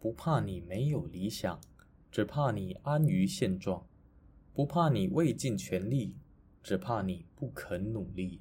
不怕你没有理想只怕你安于现状不怕你未尽全力只怕你不肯努力。